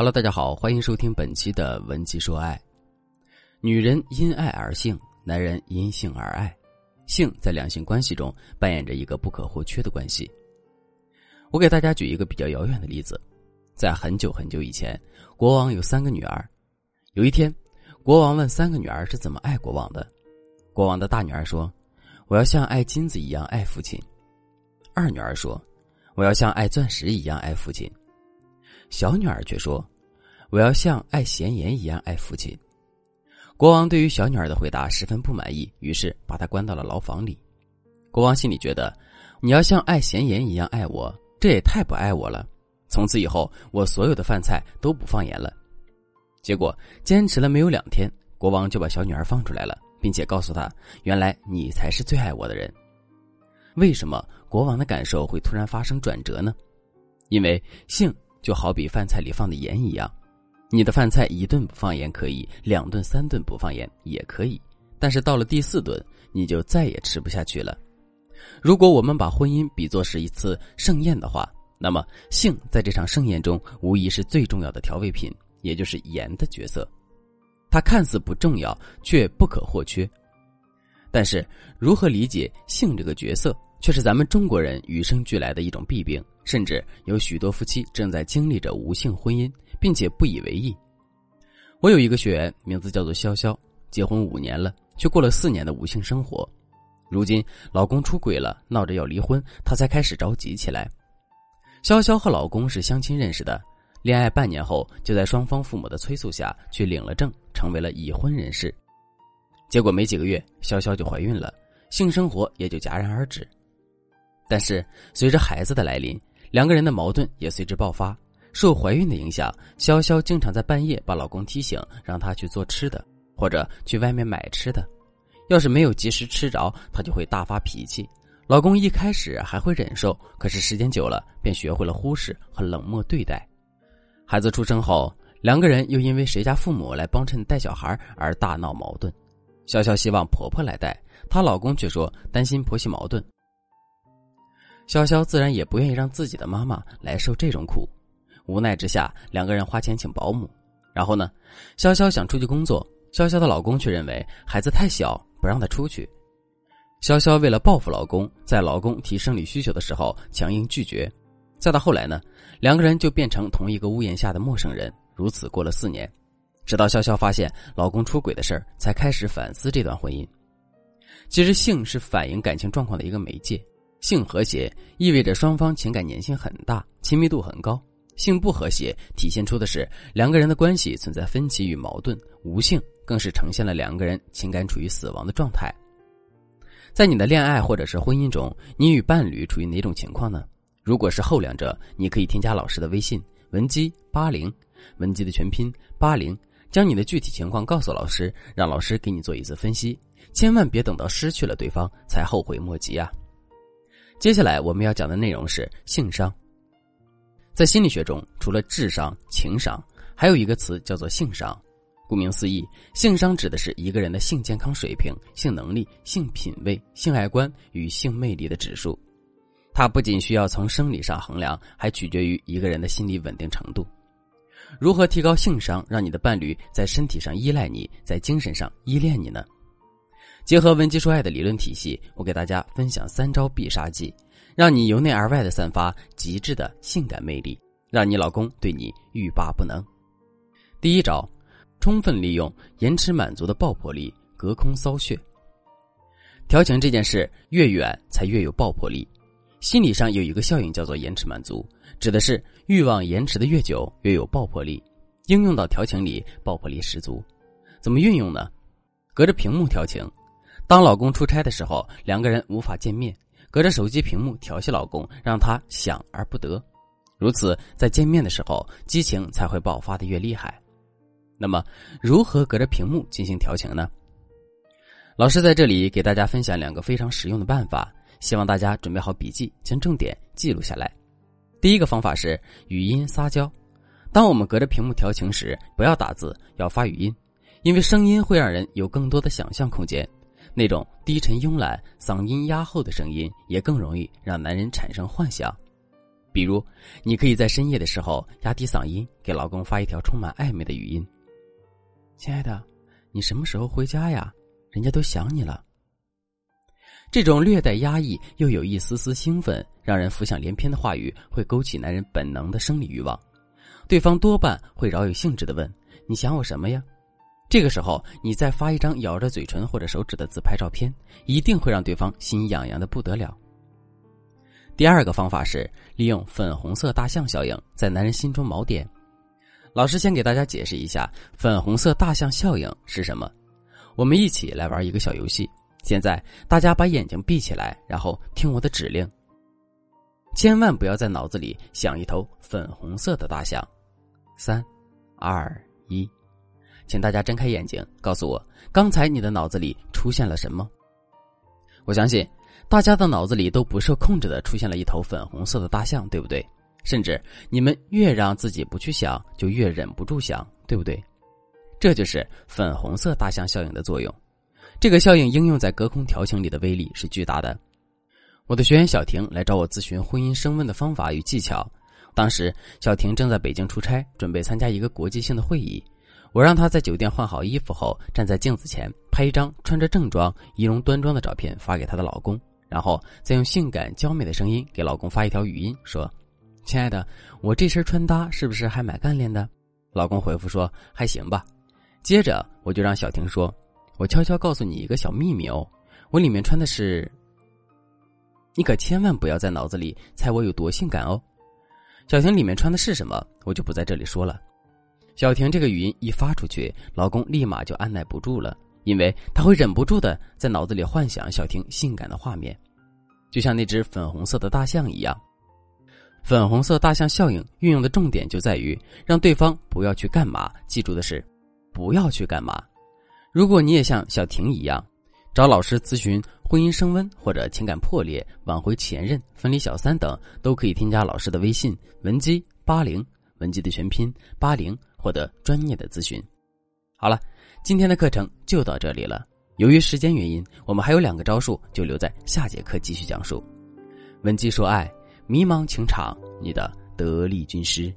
Hello，大家好，欢迎收听本期的《文姬说爱》。女人因爱而性，男人因性而爱。性在两性关系中扮演着一个不可或缺的关系。我给大家举一个比较遥远的例子，在很久很久以前，国王有三个女儿。有一天，国王问三个女儿是怎么爱国王的。国王的大女儿说：“我要像爱金子一样爱父亲。”二女儿说：“我要像爱钻石一样爱父亲。”小女儿却说：“我要像爱咸盐一样爱父亲。”国王对于小女儿的回答十分不满意，于是把她关到了牢房里。国王心里觉得：“你要像爱咸盐一样爱我，这也太不爱我了。从此以后，我所有的饭菜都不放盐了。”结果坚持了没有两天，国王就把小女儿放出来了，并且告诉她：“原来你才是最爱我的人。”为什么国王的感受会突然发生转折呢？因为性。就好比饭菜里放的盐一样，你的饭菜一顿不放盐可以，两顿三顿不放盐也可以，但是到了第四顿，你就再也吃不下去了。如果我们把婚姻比作是一次盛宴的话，那么性在这场盛宴中无疑是最重要的调味品，也就是盐的角色。它看似不重要，却不可或缺。但是，如何理解性这个角色？却是咱们中国人与生俱来的一种弊病，甚至有许多夫妻正在经历着无性婚姻，并且不以为意。我有一个学员，名字叫做潇潇，结婚五年了，却过了四年的无性生活。如今老公出轨了，闹着要离婚，她才开始着急起来。潇潇和老公是相亲认识的，恋爱半年后，就在双方父母的催促下去领了证，成为了已婚人士。结果没几个月，潇潇就怀孕了，性生活也就戛然而止。但是随着孩子的来临，两个人的矛盾也随之爆发。受怀孕的影响，潇潇经常在半夜把老公踢醒，让他去做吃的，或者去外面买吃的。要是没有及时吃着，她就会大发脾气。老公一开始还会忍受，可是时间久了，便学会了忽视和冷漠对待。孩子出生后，两个人又因为谁家父母来帮衬带小孩而大闹矛盾。潇潇希望婆婆来带，她老公却说担心婆媳矛盾。潇潇自然也不愿意让自己的妈妈来受这种苦，无奈之下，两个人花钱请保姆。然后呢，潇潇想出去工作，潇潇的老公却认为孩子太小，不让她出去。潇潇为了报复老公，在老公提生理需求的时候强硬拒绝。再到后来呢，两个人就变成同一个屋檐下的陌生人，如此过了四年，直到潇潇发现老公出轨的事儿，才开始反思这段婚姻。其实，性是反映感情状况的一个媒介。性和谐意味着双方情感粘性很大，亲密度很高；性不和谐体现出的是两个人的关系存在分歧与矛盾，无性更是呈现了两个人情感处于死亡的状态。在你的恋爱或者是婚姻中，你与伴侣处于哪种情况呢？如果是后两者，你可以添加老师的微信文姬八零，文姬的全拼八零，将你的具体情况告诉老师，让老师给你做一次分析。千万别等到失去了对方才后悔莫及啊！接下来我们要讲的内容是性商。在心理学中，除了智商、情商，还有一个词叫做性商。顾名思义，性商指的是一个人的性健康水平、性能力、性品味、性爱观与性魅力的指数。它不仅需要从生理上衡量，还取决于一个人的心理稳定程度。如何提高性商，让你的伴侣在身体上依赖你，在精神上依恋你呢？结合文姬说爱的理论体系，我给大家分享三招必杀技，让你由内而外的散发极致的性感魅力，让你老公对你欲罢不能。第一招，充分利用延迟满足的爆破力，隔空骚穴。调情这件事越远才越有爆破力，心理上有一个效应叫做延迟满足，指的是欲望延迟的越久越有爆破力，应用到调情里爆破力十足。怎么运用呢？隔着屏幕调情。当老公出差的时候，两个人无法见面，隔着手机屏幕调戏老公，让他想而不得。如此，在见面的时候，激情才会爆发的越厉害。那么，如何隔着屏幕进行调情呢？老师在这里给大家分享两个非常实用的办法，希望大家准备好笔记，将重点记录下来。第一个方法是语音撒娇。当我们隔着屏幕调情时，不要打字，要发语音，因为声音会让人有更多的想象空间。那种低沉慵懒、嗓音压后的声音，也更容易让男人产生幻想。比如，你可以在深夜的时候压低嗓音，给老公发一条充满暧昧的语音：“亲爱的，你什么时候回家呀？人家都想你了。”这种略带压抑又有一丝丝兴奋，让人浮想联翩的话语，会勾起男人本能的生理欲望。对方多半会饶有兴致的问：“你想我什么呀？”这个时候，你再发一张咬着嘴唇或者手指的自拍照片，一定会让对方心痒痒的不得了。第二个方法是利用粉红色大象效应，在男人心中锚点。老师先给大家解释一下粉红色大象效应是什么。我们一起来玩一个小游戏。现在大家把眼睛闭起来，然后听我的指令。千万不要在脑子里想一头粉红色的大象。三、二、一，请大家睁开眼睛，告诉我，刚才你的脑子里出现了什么？我相信大家的脑子里都不受控制的出现了一头粉红色的大象，对不对？甚至你们越让自己不去想，就越忍不住想，对不对？这就是粉红色大象效应的作用。这个效应应用在隔空调情里的威力是巨大的。我的学员小婷来找我咨询婚姻升温的方法与技巧。当时小婷正在北京出差，准备参加一个国际性的会议。我让她在酒店换好衣服后，站在镜子前拍一张穿着正装、仪容端庄的照片发给她的老公，然后再用性感娇美的声音给老公发一条语音，说：“亲爱的，我这身穿搭是不是还蛮干练的？”老公回复说：“还行吧。”接着我就让小婷说。我悄悄告诉你一个小秘密哦，我里面穿的是。你可千万不要在脑子里猜我有多性感哦。小婷里面穿的是什么，我就不在这里说了。小婷这个语音一发出去，老公立马就按耐不住了，因为他会忍不住的在脑子里幻想小婷性感的画面，就像那只粉红色的大象一样。粉红色大象效应运用的重点就在于让对方不要去干嘛，记住的是，不要去干嘛。如果你也像小婷一样，找老师咨询婚姻升温或者情感破裂、挽回前任、分离小三等，都可以添加老师的微信文姬八零，文姬的全拼八零，获得专业的咨询。好了，今天的课程就到这里了。由于时间原因，我们还有两个招数，就留在下节课继续讲述。文姬说爱，迷茫情场，你的得力军师。